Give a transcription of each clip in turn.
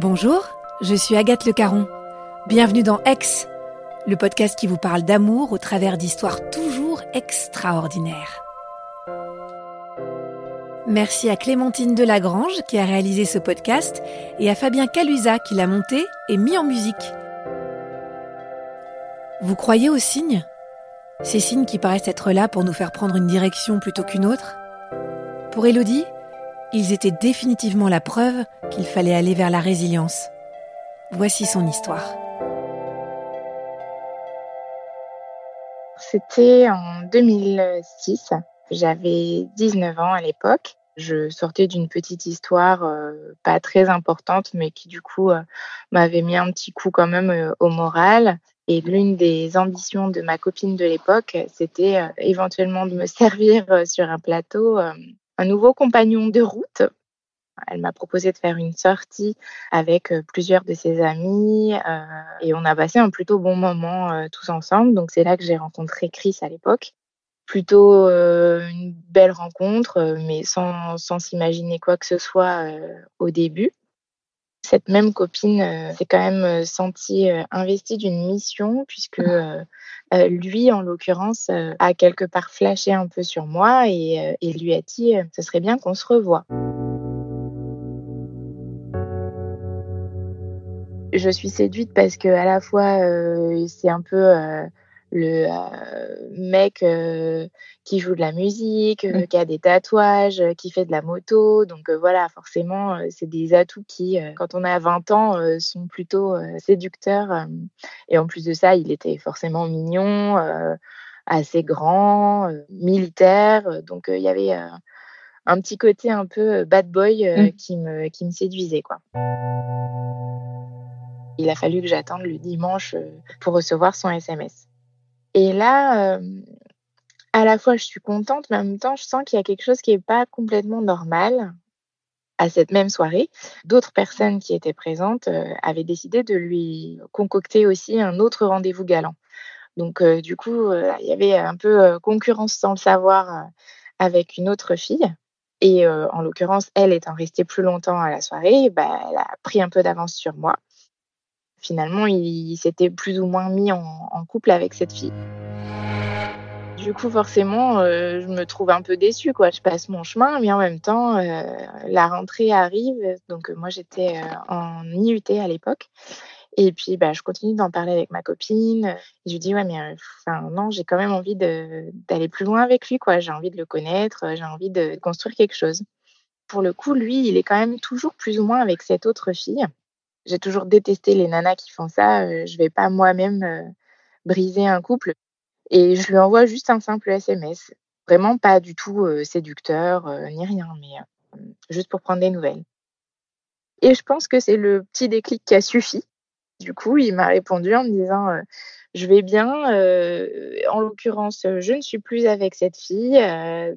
Bonjour, je suis Agathe Le Caron. Bienvenue dans Ex, le podcast qui vous parle d'amour au travers d'histoires toujours extraordinaires. Merci à Clémentine Delagrange qui a réalisé ce podcast et à Fabien Calusa qui l'a monté et mis en musique. Vous croyez aux signes? Ces signes qui paraissent être là pour nous faire prendre une direction plutôt qu'une autre? Pour Elodie, ils étaient définitivement la preuve qu'il fallait aller vers la résilience. Voici son histoire. C'était en 2006. J'avais 19 ans à l'époque. Je sortais d'une petite histoire euh, pas très importante, mais qui du coup euh, m'avait mis un petit coup quand même euh, au moral. Et l'une des ambitions de ma copine de l'époque, c'était éventuellement de me servir sur un plateau un nouveau compagnon de route. Elle m'a proposé de faire une sortie avec plusieurs de ses amis et on a passé un plutôt bon moment tous ensemble. Donc c'est là que j'ai rencontré Chris à l'époque plutôt euh, une belle rencontre, euh, mais sans, sans s'imaginer quoi que ce soit euh, au début. Cette même copine s'est quand même sentie investie d'une mission, puisque lui, en l'occurrence, a quelque part flashé un peu sur moi et, et lui a dit ce serait bien qu'on se revoie. Je suis séduite parce que à la fois c'est un peu le euh, mec euh, qui joue de la musique, euh, mmh. qui a des tatouages, qui fait de la moto. Donc voilà, forcément, c'est des atouts qui, quand on a 20 ans, sont plutôt séducteurs. et en plus de ça, il était forcément mignon, assez grand, militaire. Donc il y avait un petit côté un peu bad boy mmh. qui, me, qui me séduisait. quoi. Il a fallu que j'attende le dimanche pour recevoir son SMS. Et là, euh, à la fois, je suis contente, mais en même temps, je sens qu'il y a quelque chose qui n'est pas complètement normal. À cette même soirée, d'autres personnes qui étaient présentes euh, avaient décidé de lui concocter aussi un autre rendez-vous galant. Donc, euh, du coup, il y avait un peu concurrence sans le savoir avec une autre fille. Et en l'occurrence, elle étant restée plus longtemps à la soirée, bah, elle a pris un peu d'avance sur moi finalement, il, s'était plus ou moins mis en, couple avec cette fille. Du coup, forcément, euh, je me trouve un peu déçue. Quoi. Je passe mon chemin, mais en même temps, euh, la rentrée arrive. Donc, euh, moi, j'étais en IUT à l'époque. Et puis, bah, je continue d'en parler avec ma copine. je lui dis, ouais, mais non, j'ai quand même envie d'aller plus loin avec lui. Quoi. J'ai envie de le connaître, j'ai envie de construire quelque chose. Pour le coup, lui, il est quand même toujours plus ou moins avec cette autre fille j'ai toujours détesté les nanas qui font ça. Euh, je vais pas moi-même euh, briser un couple. Et je lui envoie juste un simple SMS. Vraiment pas du tout euh, séducteur ni rien, mais juste pour prendre des nouvelles. Et je pense que c'est le petit déclic qui a suffi. Du coup, il m'a répondu en me disant Je vais bien. en l'occurrence, je ne suis plus avec cette fille.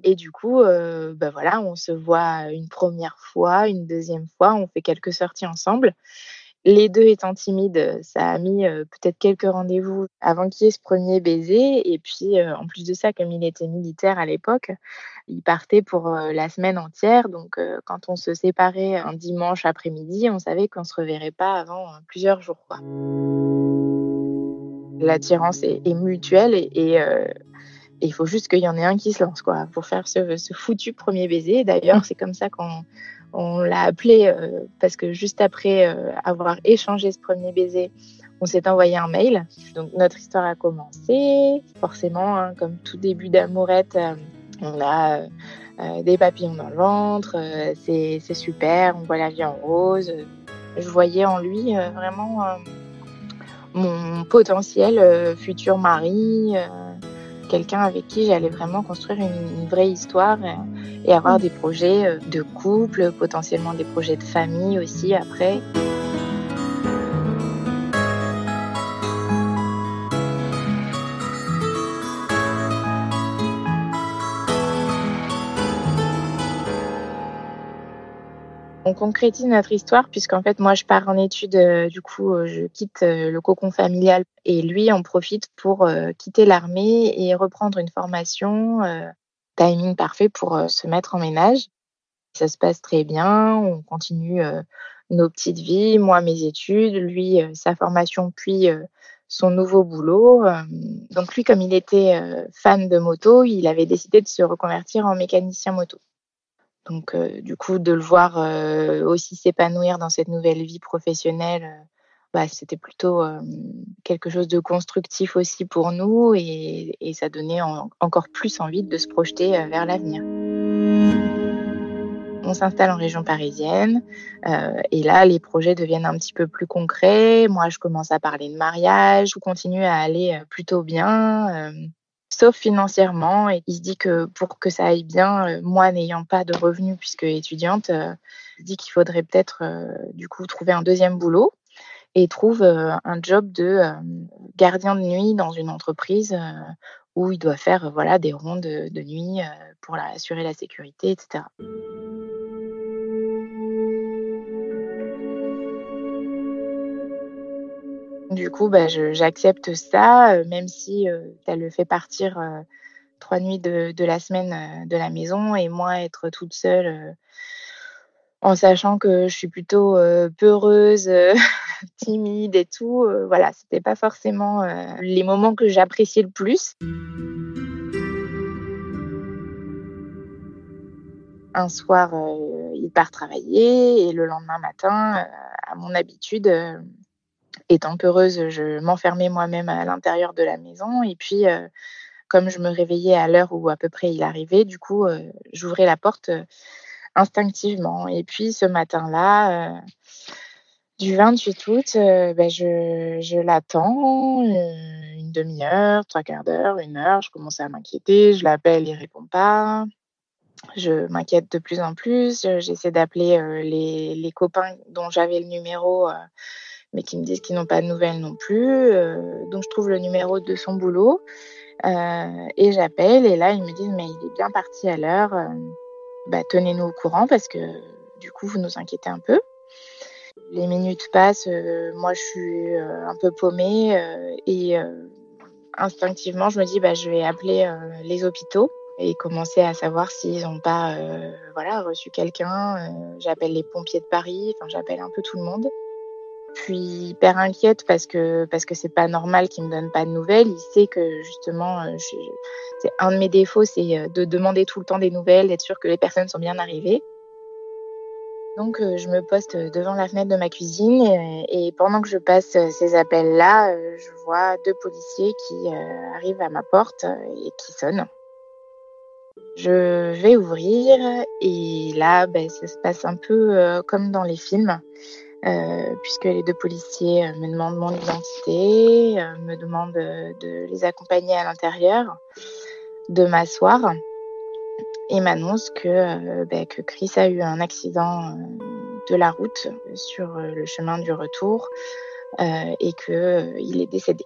et du coup, bah voilà, on se voit une première fois, une deuxième fois, on fait quelques sorties ensemble. Les deux étant timides, ça a mis peut-être quelques rendez-vous avant qu'il y ait ce premier baiser. Et puis, en plus de ça, comme il était militaire à l'époque, il partait pour la semaine entière. Donc, quand on se séparait un dimanche après-midi, on savait qu'on ne se reverrait pas avant plusieurs jours. L'attirance est, mutuelle et, il faut juste qu'il y en ait un qui se lance quoi, pour faire ce, ce foutu premier baiser. D'ailleurs, c'est comme ça qu'on on l'a appelé euh, parce que juste après euh, avoir échangé ce premier baiser, on s'est envoyé un mail. Donc notre histoire a commencé. Forcément, hein, comme tout début d'amourette, euh, on a des papillons dans le ventre. c'est super. On voit la vie en rose. Je voyais en lui vraiment mon potentiel futur mari quelqu'un avec qui j'allais vraiment construire une, vraie histoire et avoir des projets de couple, potentiellement des projets de famille aussi après. Concrétise notre histoire puisqu'en fait moi je pars en études, euh, du coup euh, je quitte euh, le cocon familial et lui en profite pour quitter l'armée et reprendre une formation, timing parfait pour se mettre en ménage. Ça se passe très bien, on continue nos petites vies, moi mes études, lui sa formation puis son nouveau boulot. Donc lui comme il était fan de moto, il avait décidé de se reconvertir en mécanicien moto. Donc, euh, du coup, de le voir euh, aussi s'épanouir dans cette nouvelle vie professionnelle, euh, bah, c'était plutôt quelque chose de constructif aussi pour nous et, ça donnait encore plus envie de se projeter vers l'avenir. On s'installe en région parisienne et là, les projets deviennent un petit peu plus concrets. Moi, je commence à parler de mariage, tout continue à aller plutôt bien sauf financièrement. Et il se dit que pour que ça aille bien, euh, moi n'ayant pas de revenus puisque étudiante, euh, il dit qu'il faudrait peut-être euh, du coup trouver un deuxième boulot et trouve un job de gardien de nuit dans une entreprise où il doit faire voilà des rondes de nuit pour assurer la sécurité, etc. Du coup, bah, j'accepte ça, euh, même si euh, ça le fait partir euh, trois nuits de, la semaine de la maison et moi être toute seule en sachant que je suis plutôt peureuse, timide et tout. voilà, c'était pas forcément les moments que j'appréciais le plus. Un soir, il part travailler et le lendemain matin, à mon habitude, étant peureuse, je m'enfermais moi-même à l'intérieur de la maison. Et puis, euh, comme je me réveillais à l'heure où à peu près il arrivait, du coup, euh, j'ouvrais la porte euh, instinctivement. Et puis, ce matin-là, du 28 août, ben, je, l'attends une demi-heure, trois quarts d'heure, une heure. Je commence à m'inquiéter. Je l'appelle, il répond pas. Je m'inquiète de plus en plus. J'essaie d'appeler les, copains dont j'avais le numéro mais qui me disent qu'ils n'ont pas de nouvelles non plus. Euh, donc je trouve le numéro de son boulot euh, et j'appelle et là ils me disent mais il est bien parti à l'heure. Euh, bah, tenez-nous au courant parce que du coup vous nous inquiétez un peu. Les minutes passent, moi je suis un peu paumée et instinctivement je me dis bah, je vais appeler les hôpitaux et commencer à savoir s'ils n'ont pas voilà reçu quelqu'un. j'appelle les pompiers de Paris, enfin j'appelle un peu tout le monde. Je suis hyper inquiète parce que parce que c'est pas normal qu'il me donne pas de nouvelles. Il sait que justement, euh, c'est un de mes défauts, c'est euh, de demander tout le temps des nouvelles, d'être sûr que les personnes sont bien arrivées. Donc euh, je me poste devant la fenêtre de ma cuisine et, pendant que je passe ces appels-là, je vois deux policiers qui arrivent à ma porte et qui sonnent. Je vais ouvrir et là, ben, ça se passe un peu comme dans les films. Euh, puisque les deux policiers euh, me demandent mon identité, euh, me demandent de, les accompagner à l'intérieur, de m'asseoir et m'annoncent que, ben, que Chris a eu un accident de la route sur le chemin du retour et qu'il est décédé.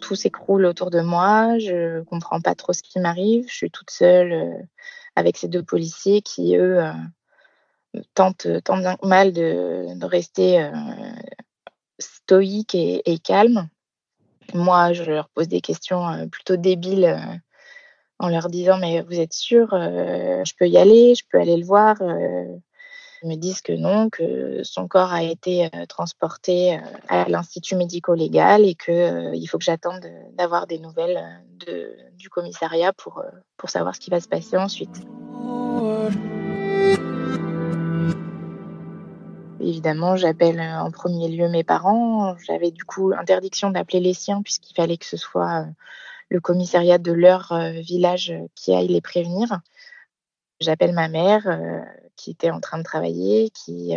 Tout s'écroule autour de moi. Je comprends pas trop ce qui m'arrive. Je suis toute seule euh, avec ces deux policiers qui, eux, euh, tentent tant bien mal de, rester euh, stoïques et, et calmes. Moi, je leur pose des questions plutôt débiles en leur disant mais vous êtes sûr, je peux y aller, je peux aller le voir me disent que non, que son corps a été euh, transporté euh, à l'institut médico-légal et que euh, il faut que j'attende d'avoir des nouvelles du commissariat pour, pour savoir ce qui va se passer ensuite. Évidemment, j'appelle en premier lieu mes parents. J'avais du coup interdiction d'appeler les siens puisqu'il fallait que ce soit le commissariat de leur village qui aille les prévenir. J'appelle ma mère qui était en train de travailler, qui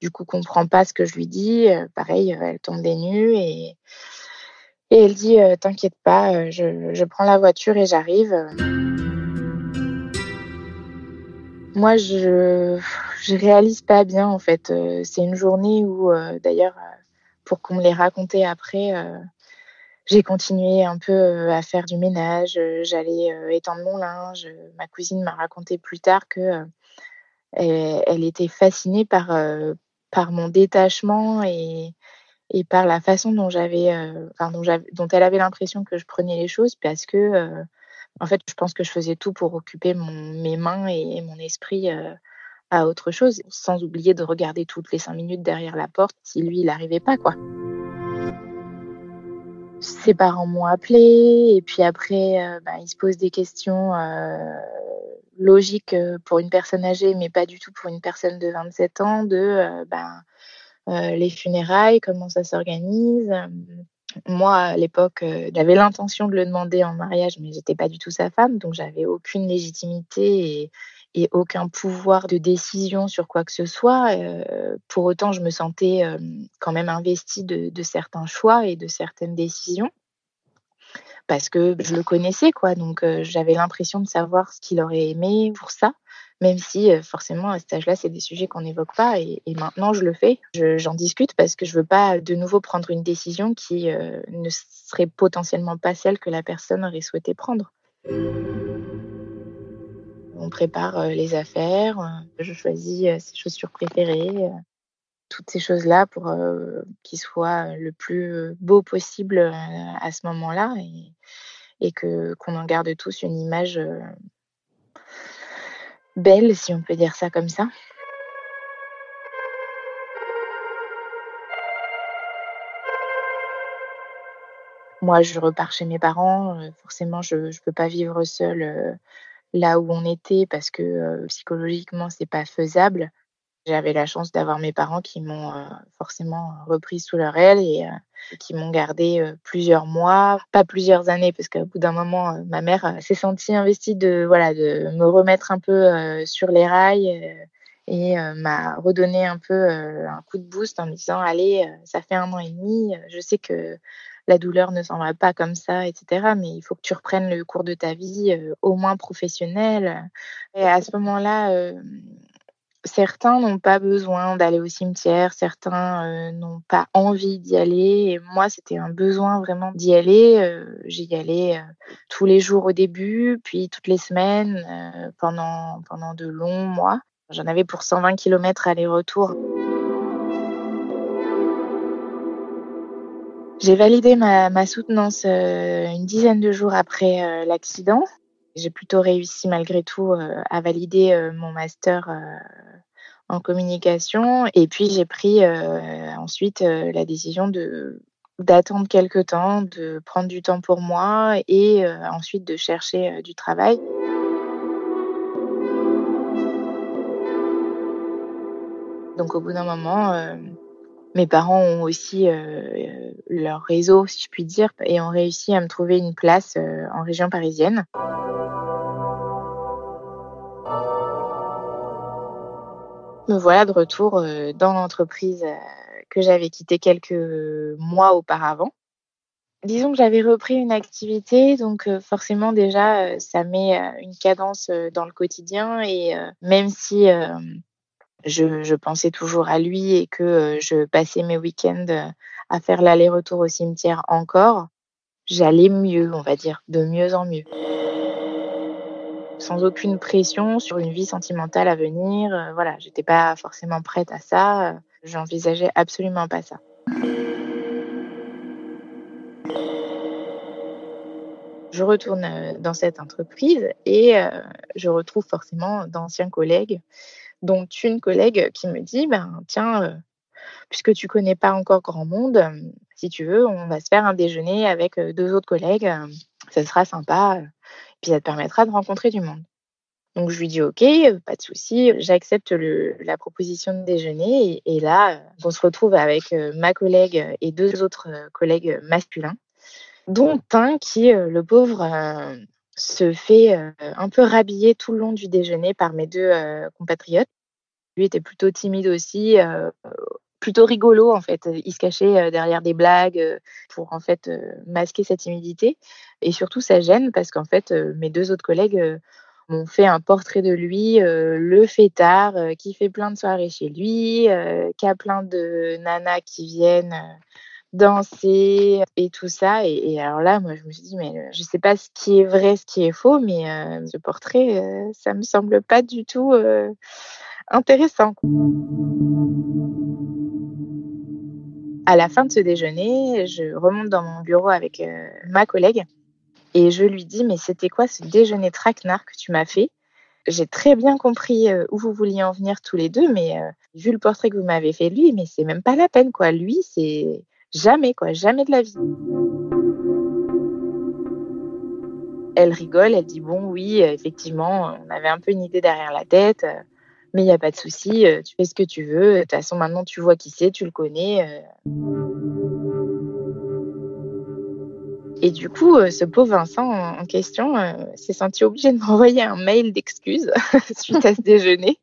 du coup comprend pas ce que je lui dis. pareil, elle tombe des nues et, elle dit T'inquiète pas, je, prends la voiture et j'arrive. Moi, je je réalise pas bien en fait. C'est une journée où, d'ailleurs, pour qu'on me les raconte après, j'ai continué un peu à faire du ménage. J'allais étendre mon linge. Ma cousine m'a raconté plus tard que elle, était fascinée par par mon détachement et et par la façon dont j'avais, dont, elle avait l'impression que je prenais les choses parce que en fait, je pense que je faisais tout pour occuper mes mains et, mon esprit euh, à autre chose, sans oublier de regarder toutes les cinq minutes derrière la porte si lui, il n'arrivait pas, quoi. Ses parents m'ont appelé et puis après, euh, ben, ils se posent des questions euh, logiques pour une personne âgée, mais pas du tout pour une personne de 27 ans, de ben, les funérailles, comment ça s'organise, moi, à l'époque, euh, j'avais l'intention de le demander en mariage, mais j'étais pas du tout sa femme, donc j'avais aucune légitimité et, aucun pouvoir de décision sur quoi que ce soit. Euh, pour autant, je me sentais euh, quand même investie de, de, certains choix et de certaines décisions parce que je le connaissais, quoi. Donc, j'avais l'impression de savoir ce qu'il aurait aimé pour ça même si forcément à cet âge-là, c'est des sujets qu'on n'évoque pas. Et, maintenant, je le fais. J'en discute parce que je veux pas de nouveau prendre une décision qui ne serait potentiellement pas celle que la personne aurait souhaité prendre. On prépare les affaires, je choisis ses chaussures préférées, toutes ces choses-là pour qu'il soit le plus beau possible à ce moment-là et, que qu'on en garde tous une image belle, si on peut dire ça comme ça. Moi, je repars chez mes parents. Euh, forcément, je ne peux pas vivre seule euh, là où on était parce que psychologiquement, c'est pas faisable. J'avais la chance d'avoir mes parents qui m'ont forcément repris sous leur aile et qui m'ont gardé plusieurs mois, pas plusieurs années, parce qu'au bout d'un moment, ma mère s'est sentie investie de voilà de me remettre un peu sur les rails et m'a redonné un peu un coup de boost en me disant allez, ça fait un an et demi, je sais que la douleur ne s'en va pas comme ça, etc. Mais il faut que tu reprennes le cours de ta vie, au moins professionnel. Et à ce moment-là, certains n'ont pas besoin d'aller au cimetière, certains euh, n'ont pas envie d'y aller. Et moi, c'était un besoin vraiment d'y aller. Euh, j'y allais euh, tous les jours au début, puis toutes les semaines pendant, pendant de longs mois. J'en avais pour 120 km aller-retour. J'ai validé ma, ma soutenance une dizaine de jours après l'accident. J'ai plutôt réussi malgré tout à valider mon master en communication. Et puis j'ai pris euh, ensuite euh, la décision de d'attendre quelques temps, de prendre du temps pour moi et euh, ensuite de chercher du travail. Donc au bout d'un moment, mes parents ont aussi leur réseau, si je puis dire, et ont réussi à me trouver une place en région parisienne. Me voilà de retour euh, dans l'entreprise euh, que j'avais quittée quelques mois auparavant. Disons que j'avais repris une activité, donc euh, forcément déjà, ça met une cadence dans le quotidien et même si je, je, pensais toujours à lui et que je passais mes week-ends à faire l'aller-retour au cimetière encore, j'allais mieux, on va dire, de mieux en mieux sans aucune pression sur une vie sentimentale à venir. Euh, voilà, j'étais pas forcément prête à ça. Euh, j'envisageais absolument pas ça. Je retourne euh, dans cette entreprise et je retrouve forcément d'anciens collègues, dont une collègue qui me dit ben tiens, puisque tu connais pas encore grand monde, si tu veux, on va se faire un déjeuner avec deux autres collègues. Ce sera sympa. Puis ça te permettra de rencontrer du monde. Donc je lui dis ok, pas de souci, j'accepte la proposition de déjeuner et, là on se retrouve avec ma collègue et deux autres collègues masculins, dont un qui, le pauvre, se fait un peu rhabiller tout le long du déjeuner par mes deux compatriotes. Lui était plutôt timide aussi, plutôt rigolo en fait. Il se cachait derrière des blagues pour en fait masquer sa timidité et surtout sa gêne parce qu'en fait mes deux autres collègues m'ont fait un portrait de lui, le fêtard qui fait plein de soirées chez lui, qui a plein de nanas qui viennent danser et tout ça. Et, alors là, moi, je me suis dit, mais je sais pas ce qui est vrai, ce qui est faux, mais ce portrait, ça me semble pas du tout intéressant. À la fin de ce déjeuner, je remonte dans mon bureau avec ma collègue et je lui dis, mais c'était quoi ce déjeuner traquenard que tu m'as fait? J'ai très bien compris où vous vouliez en venir tous les deux, mais vu le portrait que vous m'avez fait lui, mais c'est même pas la peine, quoi. Lui, c'est Jamais, quoi, jamais de la vie. Elle rigole, elle dit Bon, oui, effectivement, on avait un peu une idée derrière la tête, mais il n'y a pas de souci, tu fais ce que tu veux. De toute façon, maintenant, tu vois qui c'est, tu le connais. Et du coup, ce pauvre Vincent en question s'est senti obligé de m'envoyer un mail d'excuses suite à ce déjeuner.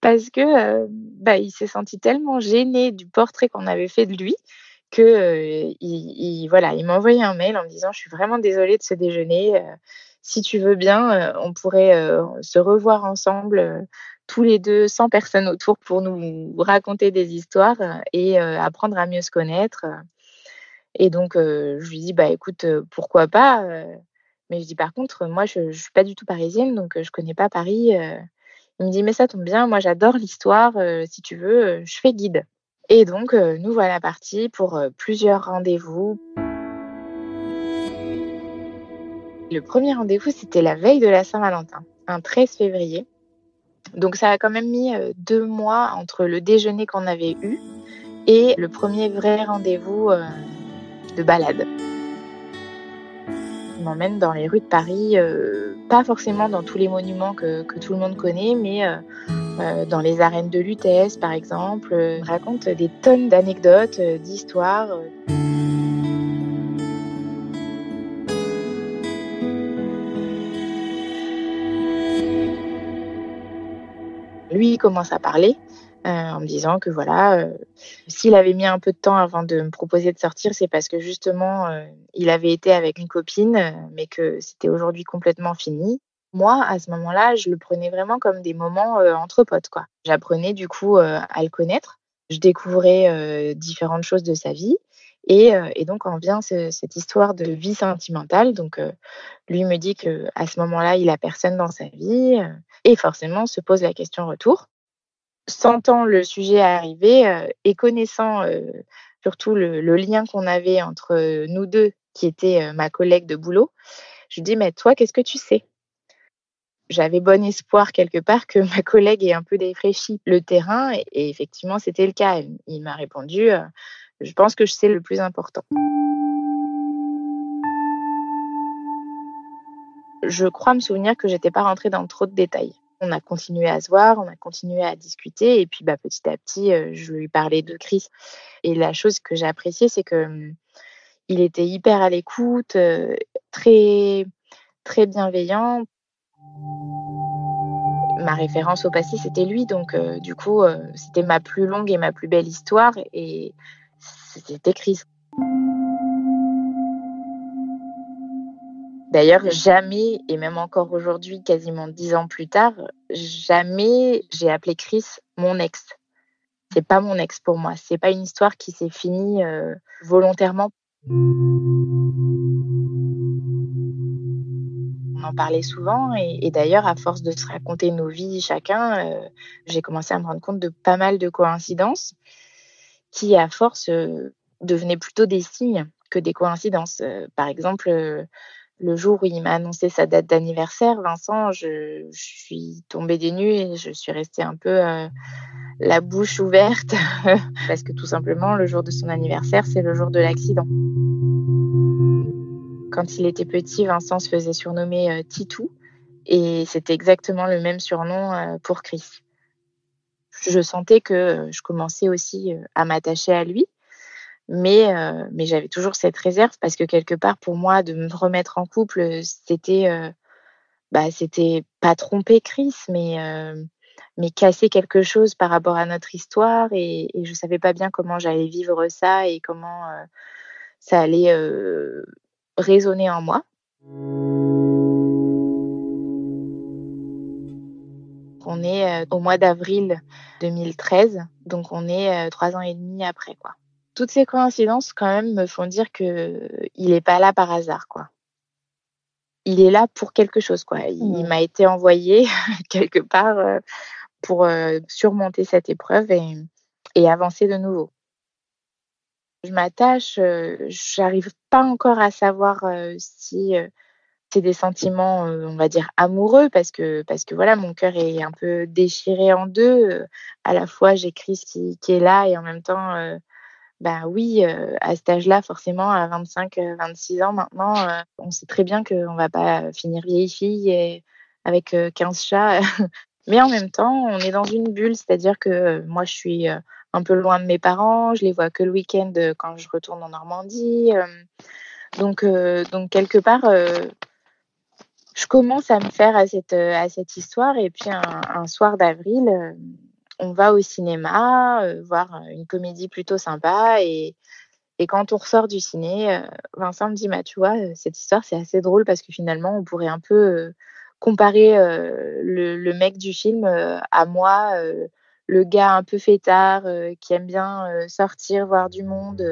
Parce que bah, il s'est senti tellement gêné du portrait qu'on avait fait de lui que il, voilà, il m'a envoyé un mail en me disant je suis vraiment désolée de ce déjeuner. si tu veux bien, on pourrait se revoir ensemble tous les deux, sans personne autour, pour nous raconter des histoires et apprendre à mieux se connaître. Et donc, je lui dis, bah écoute, pourquoi pas Mais je dis, par contre, moi, je ne suis pas du tout parisienne, donc je connais pas Paris. Il me dit, mais ça tombe bien, moi, j'adore l'histoire. si tu veux, je fais guide. Et donc, nous voilà partis pour plusieurs rendez-vous. Le premier rendez-vous, c'était la veille de la Saint-Valentin, un 13 février. Donc ça a quand même mis deux mois entre le déjeuner qu'on avait eu et le premier vrai rendez-vous de balade. M'emmène dans les rues de Paris, pas forcément dans tous les monuments que, tout le monde connaît, mais dans les arènes de Lutèce par exemple. Il raconte des tonnes d'anecdotes, d'histoires. Lui, commence à parler euh, en me disant que voilà, euh, s'il avait mis un peu de temps avant de me proposer de sortir, c'est parce que justement, euh, il avait été avec une copine, mais que c'était aujourd'hui complètement fini. Moi, à ce moment-là, je le prenais vraiment comme des moments entre potes, quoi. J'apprenais du coup à le connaître. Je découvrais différentes choses de sa vie. Et, et, donc en vient cette histoire de vie sentimentale. Donc lui me dit que à ce moment-là, il a personne dans sa vie et forcément se pose la question retour sentant le sujet arriver euh, et connaissant euh, surtout le, lien qu'on avait entre nous deux, qui était euh, ma collègue de boulot, je lui dis, mais toi, qu'est-ce que tu sais? J'avais bon espoir quelque part que ma collègue ait un peu défraîchi le terrain et, effectivement, c'était le cas. Il m'a répondu, je pense que je sais le plus important. Je crois me souvenir que j'étais pas rentrée dans trop de détails. On a continué à se voir, on a continué à discuter et puis bah, petit à petit, euh, je lui parlais de Chris. Et la chose que j'ai appréciée, c'est que il était hyper à l'écoute, euh, très très bienveillant. Ma référence au passé, c'était lui, donc euh, du coup, c'était ma plus longue et ma plus belle histoire et c'était Chris. D'ailleurs, jamais, et même encore aujourd'hui, quasiment dix ans plus tard, jamais j'ai appelé Chris mon ex. C'est pas mon ex pour moi. C'est pas une histoire qui s'est finie euh, volontairement. On en parlait souvent et, d'ailleurs, à force de se raconter nos vies chacun, euh, j'ai commencé à me rendre compte de pas mal de coïncidences qui, à force, euh, devenaient plutôt des signes que des coïncidences. par exemple, le jour où il m'a annoncé sa date d'anniversaire, Vincent, je, suis tombée des nues et je suis restée un peu euh, la bouche ouverte parce que tout simplement, le jour de son anniversaire, c'est le jour de l'accident. Quand il était petit, Vincent se faisait surnommer euh, Titou Et c'était exactement le même surnom pour Chris. Je sentais que je commençais aussi à m'attacher à lui. Mais, mais j'avais toujours cette réserve parce que quelque part, pour moi, de me remettre en couple, c'était bah, c'était pas tromper Chris, mais, mais casser quelque chose par rapport à notre histoire. Et, et je savais pas bien comment j'allais vivre ça et comment ça allait résonner en moi. On est au mois d'avril 2013, donc on est trois ans et demi après, quoi. Toutes ces coïncidences, quand même, me font dire que il est pas là par hasard, quoi il est là pour quelque chose, quoi. Il, m'a été envoyé quelque part euh, pour euh, surmonter cette épreuve et, et, avancer de nouveau. Je m'attache, euh, j'arrive pas encore à savoir si c'est des sentiments, on va dire, amoureux, parce que, parce que voilà, mon cœur est un peu déchiré en deux. À la fois, Chris qui, qui, est là et en même temps, ben oui, à cet âge-là, forcément, à 25, 26 ans maintenant, on sait très bien qu'on va pas finir vieille fille et avec 15 chats. Mais en même temps, on est dans une bulle, c'est-à-dire que moi, je suis un peu loin de mes parents, je les vois que le week-end quand je retourne en Normandie. donc, donc quelque part, je commence à me faire à cette, à cette histoire. Et puis un soir d'avril, on va au cinéma, euh, voir une comédie plutôt sympa. Et, quand on ressort du ciné, euh, Vincent me dit, bah, tu vois, euh, cette histoire, c'est assez drôle parce que finalement, on pourrait un peu comparer le, mec du film à moi, le gars un peu fêtard qui aime bien sortir, voir du monde.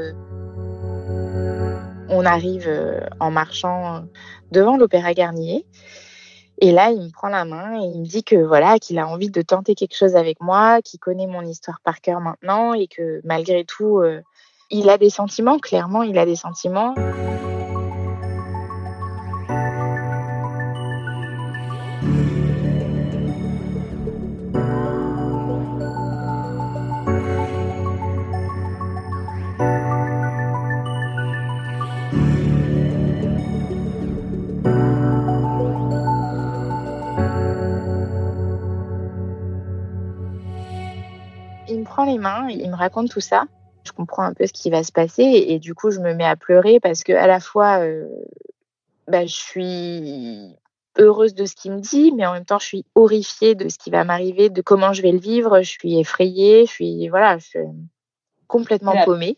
On arrive en marchant devant l'Opéra Garnier. Et là, il me prend la main et il me dit que voilà, qu'il a envie de tenter quelque chose avec moi, qu'il connaît mon histoire par cœur maintenant et que malgré tout, euh, il a des sentiments. Clairement, il a des sentiments. Les mains, il me raconte tout ça. Je comprends un peu ce qui va se passer et, du coup, je me mets à pleurer parce que à la fois, euh, bah, je suis heureuse de ce qu'il me dit, mais en même temps, je suis horrifiée de ce qui va m'arriver, de comment je vais le vivre. Je suis effrayée, je suis voilà, je suis complètement paumée.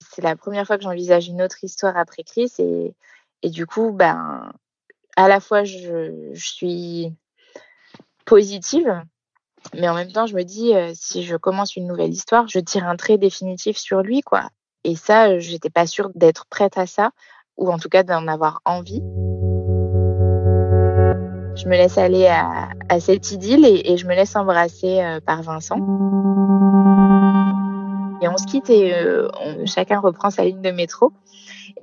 C'est la première fois que j'envisage une autre histoire après Chris et, et du coup, ben, à la fois, je, je suis positive mais en même temps, je me dis, euh, si je commence une nouvelle histoire, je tire un trait définitif sur lui, quoi. Et ça, j'étais pas sûre d'être prête à ça, ou en tout cas d'en avoir envie. Je me laisse aller à, cette idylle et, je me laisse embrasser euh, par Vincent. Et on se quitte et euh, chacun reprend sa ligne de métro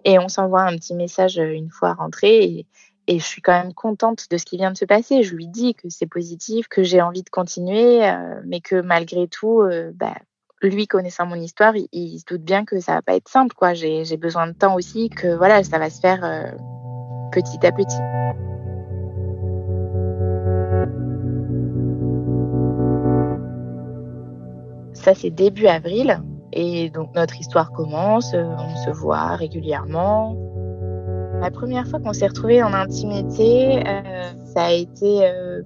et on s'envoie un petit message une fois rentré. Et je suis quand même contente de ce qui vient de se passer. Je lui dis que c'est positif, que j'ai envie de continuer, euh, mais que malgré tout, euh, bah, lui connaissant mon histoire, il, se doute bien que ça va pas être simple. J'ai besoin de temps aussi, que voilà, ça va se faire euh, petit à petit. Ça, c'est début avril. Et donc, notre histoire commence. On se voit régulièrement. La première fois qu'on s'est retrouvés en intimité, euh, ça a été euh,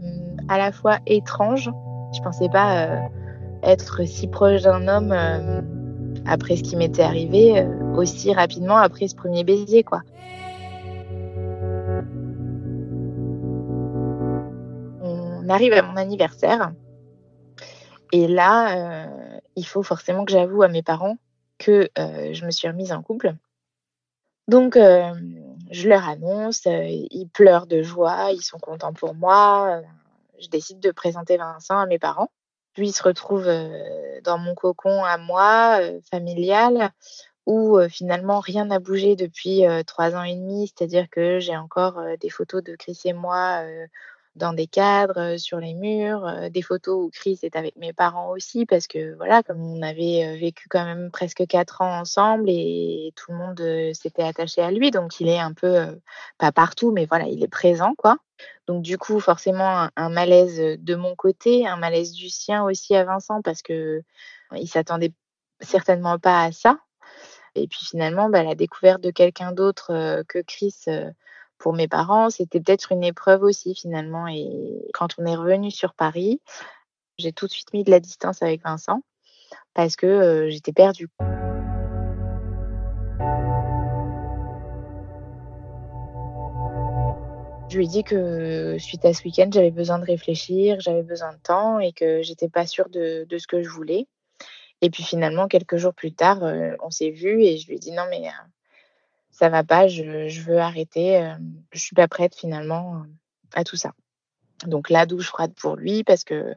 à la fois étrange. Je pensais pas euh, être si proche d'un homme après ce qui m'était arrivé aussi rapidement après ce premier baiser, quoi. On arrive à mon anniversaire et là, il faut forcément que j'avoue à mes parents que je me suis remise en couple. Donc, je leur annonce, euh, ils pleurent de joie, ils sont contents pour moi. Euh, je décide de présenter Vincent à mes parents. Lui, il se retrouve euh, dans mon cocon à moi, familial, où finalement rien n'a bougé depuis trois ans et demi. C'est-à-dire que j'ai encore des photos de Chris et moi dans des cadres, sur les murs, des photos où Chris est avec mes parents aussi parce que voilà, comme on avait vécu quand même presque quatre ans ensemble et tout le monde s'était attaché à lui, donc il est un peu pas partout, mais voilà, il est présent quoi. Donc du coup, forcément, un, malaise de mon côté, un malaise du sien aussi à Vincent parce que il s'attendait certainement pas à ça. Et puis finalement, bah, la découverte de quelqu'un d'autre que Chris pour mes parents, c'était peut-être une épreuve aussi finalement. Et quand on est revenu sur Paris, j'ai tout de suite mis de la distance avec Vincent parce que j'étais perdue. Je lui ai dit que suite à ce week-end, j'avais besoin de réfléchir, j'avais besoin de temps et que j'étais pas sûre de, ce que je voulais. Et puis finalement, quelques jours plus tard, on s'est vu et je lui ai dit non mais ça va pas, je, je veux arrêter, euh, je suis pas prête finalement à tout ça. Donc la douche froide pour lui parce que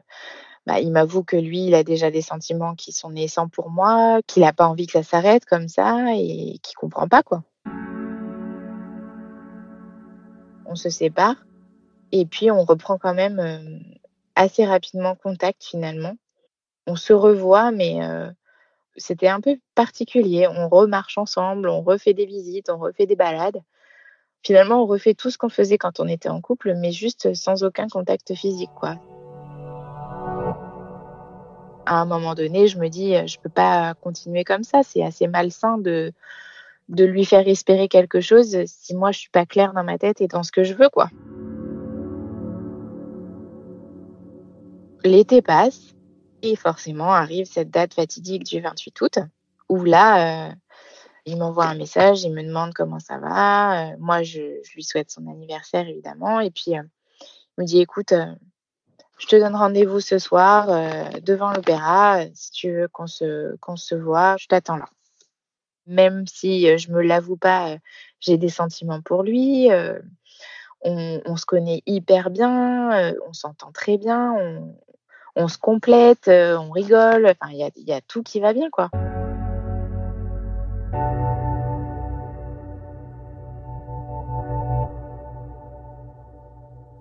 bah, il m'avoue que lui, il a déjà des sentiments qui sont naissants pour moi, qu'il n'a pas envie que ça s'arrête comme ça et qu'il comprend pas quoi. On se sépare et puis on reprend quand même euh, assez rapidement contact finalement. On se revoit mais euh, c'était un peu particulier. On remarche ensemble, on refait des visites, on refait des balades. Finalement, on refait tout ce qu'on faisait quand on était en couple, mais juste sans aucun contact physique, quoi. À un moment donné, je me dis, je peux pas continuer comme ça. C'est assez malsain de, de lui faire espérer quelque chose si moi je suis pas claire dans ma tête et dans ce que je veux, quoi. L'été passe. Et forcément arrive cette date fatidique du 28 août, où là, euh, il m'envoie un message, il me demande comment ça va. Euh, moi, je, lui souhaite son anniversaire, évidemment. Et puis, euh, il me dit, écoute, je te donne rendez-vous ce soir devant l'opéra. Si tu veux qu'on se, qu'on se voit, je t'attends là. Même si je me l'avoue pas, j'ai des sentiments pour lui. On, se connaît hyper bien, on s'entend très bien, on se complète, euh, on rigole. Enfin, il y a, tout qui va bien, quoi.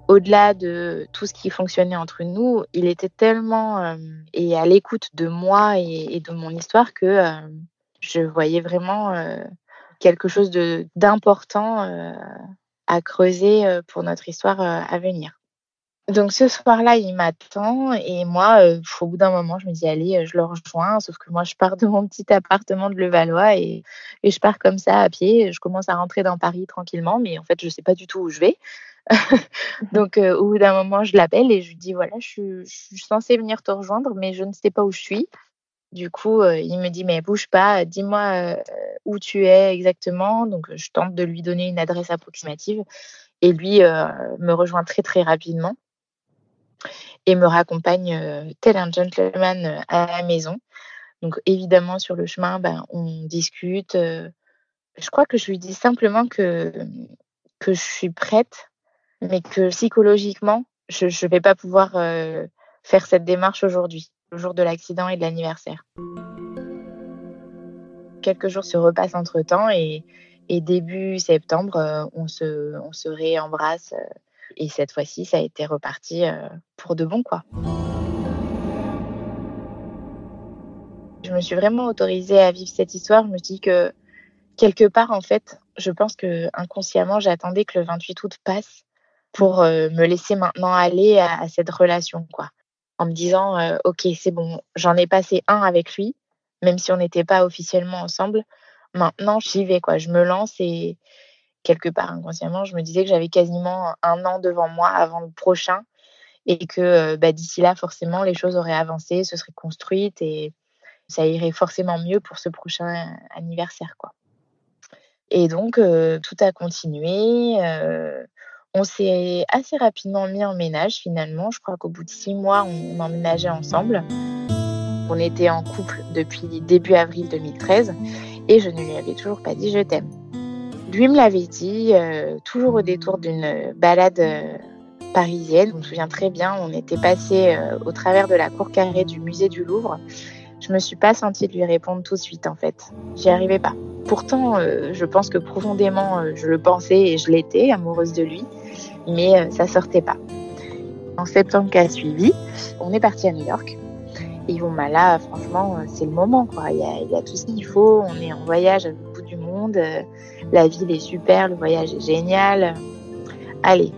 au-delà de tout ce qui fonctionnait entre nous, il était tellement euh, et à l'écoute de moi et, de mon histoire que euh, je voyais vraiment quelque chose d'important à creuser pour notre histoire à venir. Donc ce soir-là, il m'attend et moi, euh, au bout d'un moment, je me dis allez, euh, je le rejoins. Sauf que moi, je pars de mon petit appartement de Levallois et, je pars comme ça à pied. Je commence à rentrer dans Paris tranquillement, mais en fait, je ne sais pas du tout où je vais. Donc euh, au bout d'un moment, je l'appelle et je lui dis voilà, je suis, censée venir te rejoindre, mais je ne sais pas où je suis. Du coup, il me dit mais bouge pas, dis-moi où tu es exactement. Donc je tente de lui donner une adresse approximative et lui me rejoint très très rapidement et me raccompagne euh, tel un gentleman euh, à la maison. Donc évidemment sur le chemin, ben, on discute. Euh, je crois que je lui dis simplement que, que je suis prête, mais que psychologiquement, je ne vais pas pouvoir faire cette démarche aujourd'hui, le jour de l'accident et de l'anniversaire. Quelques jours se repassent entre-temps et, et, début septembre, on, se, on se réembrasse et cette fois-ci, ça a été reparti euh, pour de bon, quoi. Je me suis vraiment autorisée à vivre cette histoire. Je me dis que quelque part, en fait, je pense que inconsciemment, j'attendais que le 28 août passe pour euh, me laisser maintenant aller à, cette relation, quoi. En me disant, euh, ok, c'est bon, j'en ai passé un avec lui, même si on n'était pas officiellement ensemble. Maintenant, j'y vais, quoi. Je me lance et, quelque part inconsciemment, je me disais que j'avais quasiment un an devant moi avant le prochain et que euh, bah, d'ici là, forcément, les choses auraient avancé, se seraient construites et ça irait forcément mieux pour ce prochain anniversaire. Quoi. Et donc, euh, tout a continué. Euh, on s'est assez rapidement mis en ménage finalement. Je crois qu'au bout de six mois, on emménageait ensemble. On était en couple depuis début avril 2013 et je ne lui avais toujours pas dit je t'aime. Lui me l'avait dit, euh, toujours au détour d'une balade euh, parisienne. Je me souviens très bien, on était passé euh, au travers de la cour carrée du musée du Louvre. Je me suis pas sentie de lui répondre tout de suite en fait. J'y arrivais pas. Pourtant, je pense que profondément, je le pensais et je l'étais amoureuse de lui, mais ça sortait pas. En septembre qui a suivi, on est parti à New York. Et bon, bah là, franchement, c'est le moment, quoi. Il y a, tout ce qu'il faut. On est en voyage La ville est super, le voyage est génial. Allez,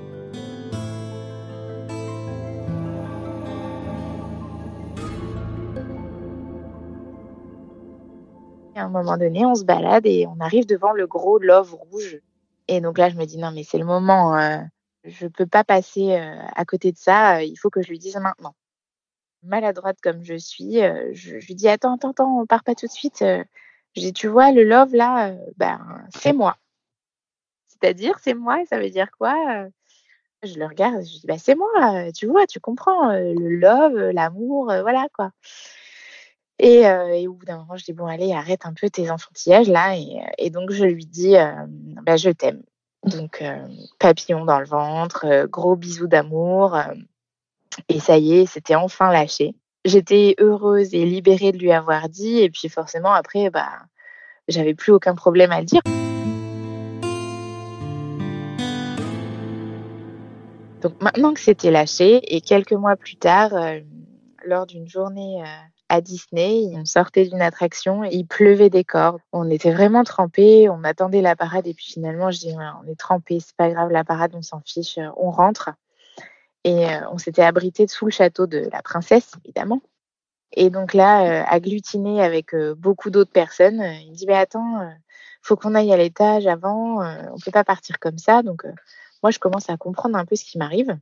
à un moment donné, on se balade et on arrive devant le gros love rouge. Et donc là, je me dis, non, mais c'est le moment. Euh, je peux pas passer euh, à côté de ça. il faut que je lui dise maintenant. Maladroite comme je suis, euh, je, lui dis, attends, attends, attends, on part pas tout de suite. Je dis, tu vois, le love, là, ben, c'est moi. C'est-à-dire, c'est moi, et ça veut dire quoi Je le regarde, je dis, bah, c'est moi, tu vois, tu comprends, le love, l'amour, voilà, quoi. Et, euh, au bout d'un moment, je dis bon, allez, arrête un peu tes enfantillages là. Et, donc, je lui dis, euh, bah, je t'aime. Donc, euh, papillon dans le ventre, gros bisous d'amour. et ça y est, c'était enfin lâché. J'étais heureuse et libérée de lui avoir dit. Et puis, forcément, après, bah, j'avais plus aucun problème à le dire. Donc, maintenant que c'était lâché, et quelques mois plus tard, lors d'une journée à Disney. On sortait d'une attraction, il pleuvait des cordes. On était vraiment trempés, on attendait la parade et puis finalement, je dis, on est trempés, c'est pas grave, la parade, on s'en fiche, on rentre. Et euh, on s'était abrité sous le château de la princesse, évidemment. Et donc là, euh, agglutiné avec euh, beaucoup d'autres personnes, il dit, mais attends, faut qu'on aille à l'étage avant, on peut pas partir comme ça. Donc moi, je commence à comprendre un peu ce qui m'arrive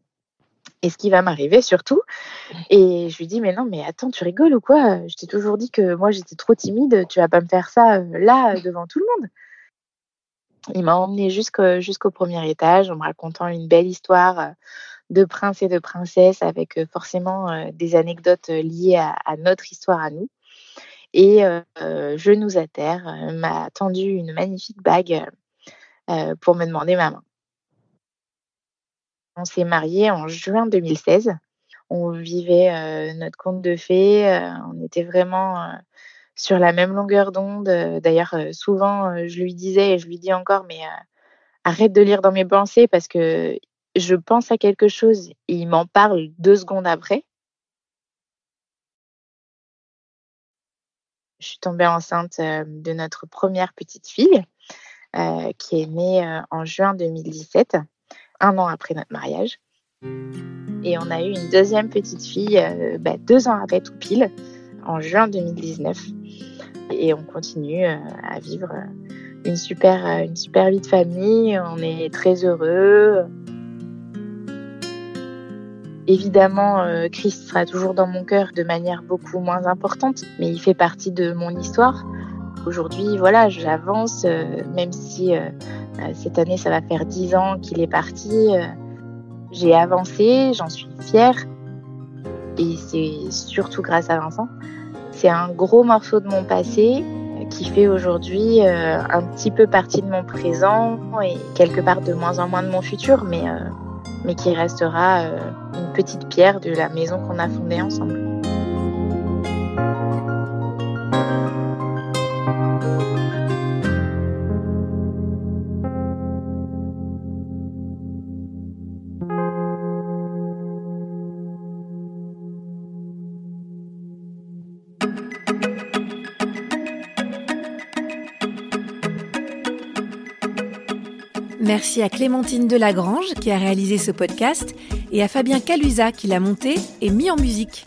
et ce qui va m'arriver surtout. Et je lui dis, mais non, mais attends, tu rigoles ou quoi? Je t'ai toujours dit que moi j'étais trop timide, tu vas pas me faire ça là devant tout le monde. Il m'a emmené jusqu'au premier étage en me racontant une belle histoire de prince et de princesse avec euh, forcément des anecdotes liées à, notre histoire à nous. Et je nous à terre, m'a tendu une magnifique bague pour me demander ma main. On s'est mariés en juin 2016. On vivait euh, notre conte de fées. Euh, on était vraiment euh, sur la même longueur d'onde. D'ailleurs, souvent, je lui disais et je lui dis encore, mais arrête de lire dans mes pensées parce que je pense à quelque chose il m'en parle deux secondes après. Je suis tombée enceinte de notre première petite fille qui est née en juin 2017 un an après notre mariage. Et on a eu une deuxième petite fille euh, bah, deux ans après tout pile, en juin 2019. Et on continue euh, à vivre euh, une super, une super vie de famille. On est très heureux. Évidemment, Christ sera toujours dans mon cœur de manière beaucoup moins importante, mais il fait partie de mon histoire. Aujourd'hui, voilà, j'avance, même si euh, cette année, ça va faire dix ans qu'il est parti. Euh, j'ai avancé, j'en suis fière. Et c'est surtout grâce à Vincent. C'est un gros morceau de mon passé qui fait aujourd'hui euh, un petit peu partie de mon présent et quelque part de moins en moins de mon futur, mais, mais qui restera une petite pierre de la maison qu'on a fondée ensemble. Merci à Clémentine Delagrange qui a réalisé ce podcast et à Fabien Calusa qui l'a monté et mis en musique.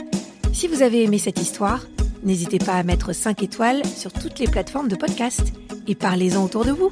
Si vous avez aimé cette histoire, n'hésitez pas à mettre 5 étoiles sur toutes les plateformes de podcast et parlez-en autour de vous.